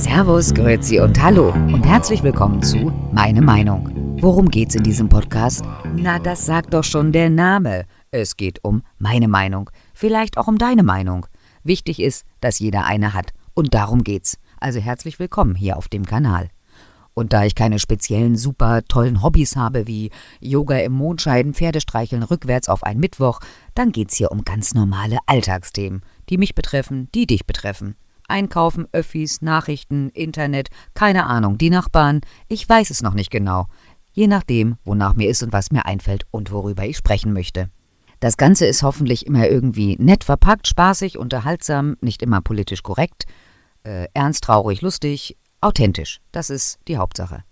Servus, Grüezi und Hallo und herzlich willkommen zu Meine Meinung. Worum geht's in diesem Podcast? Na, das sagt doch schon der Name. Es geht um meine Meinung, vielleicht auch um deine Meinung. Wichtig ist, dass jeder eine hat und darum geht's. Also herzlich willkommen hier auf dem Kanal. Und da ich keine speziellen super tollen Hobbys habe wie Yoga im Mondscheiden, Pferdestreicheln rückwärts auf einen Mittwoch, dann geht's hier um ganz normale Alltagsthemen, die mich betreffen, die dich betreffen. Einkaufen, Öffis, Nachrichten, Internet, keine Ahnung, die Nachbarn, ich weiß es noch nicht genau. Je nachdem, wonach mir ist und was mir einfällt und worüber ich sprechen möchte. Das Ganze ist hoffentlich immer irgendwie nett verpackt, spaßig, unterhaltsam, nicht immer politisch korrekt, äh, ernst, traurig, lustig, authentisch. Das ist die Hauptsache.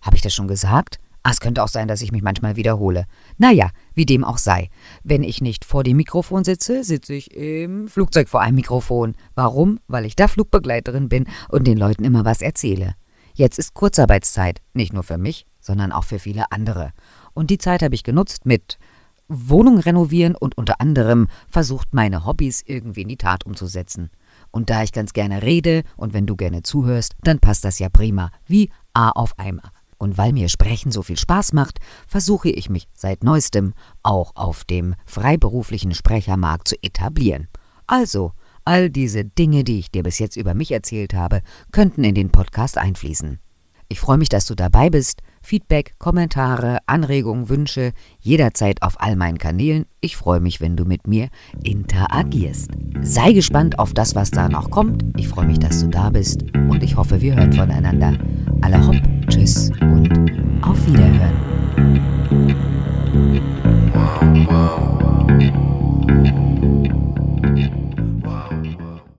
Habe ich das schon gesagt? Ah, es könnte auch sein, dass ich mich manchmal wiederhole. Naja, wie dem auch sei. Wenn ich nicht vor dem Mikrofon sitze, sitze ich im Flugzeug vor einem Mikrofon. Warum? Weil ich da Flugbegleiterin bin und den Leuten immer was erzähle. Jetzt ist Kurzarbeitszeit, nicht nur für mich, sondern auch für viele andere. Und die Zeit habe ich genutzt mit Wohnung renovieren und unter anderem versucht, meine Hobbys irgendwie in die Tat umzusetzen. Und da ich ganz gerne rede und wenn du gerne zuhörst, dann passt das ja prima, wie A auf Eimer. Und weil mir Sprechen so viel Spaß macht, versuche ich mich seit neuestem auch auf dem freiberuflichen Sprechermarkt zu etablieren. Also, all diese Dinge, die ich dir bis jetzt über mich erzählt habe, könnten in den Podcast einfließen. Ich freue mich, dass du dabei bist. Feedback, Kommentare, Anregungen, Wünsche jederzeit auf all meinen Kanälen. Ich freue mich, wenn du mit mir interagierst. Sei gespannt auf das, was da noch kommt. Ich freue mich, dass du da bist und ich hoffe, wir hören voneinander. Alle hopp, Tschüss und auf Wiederhören.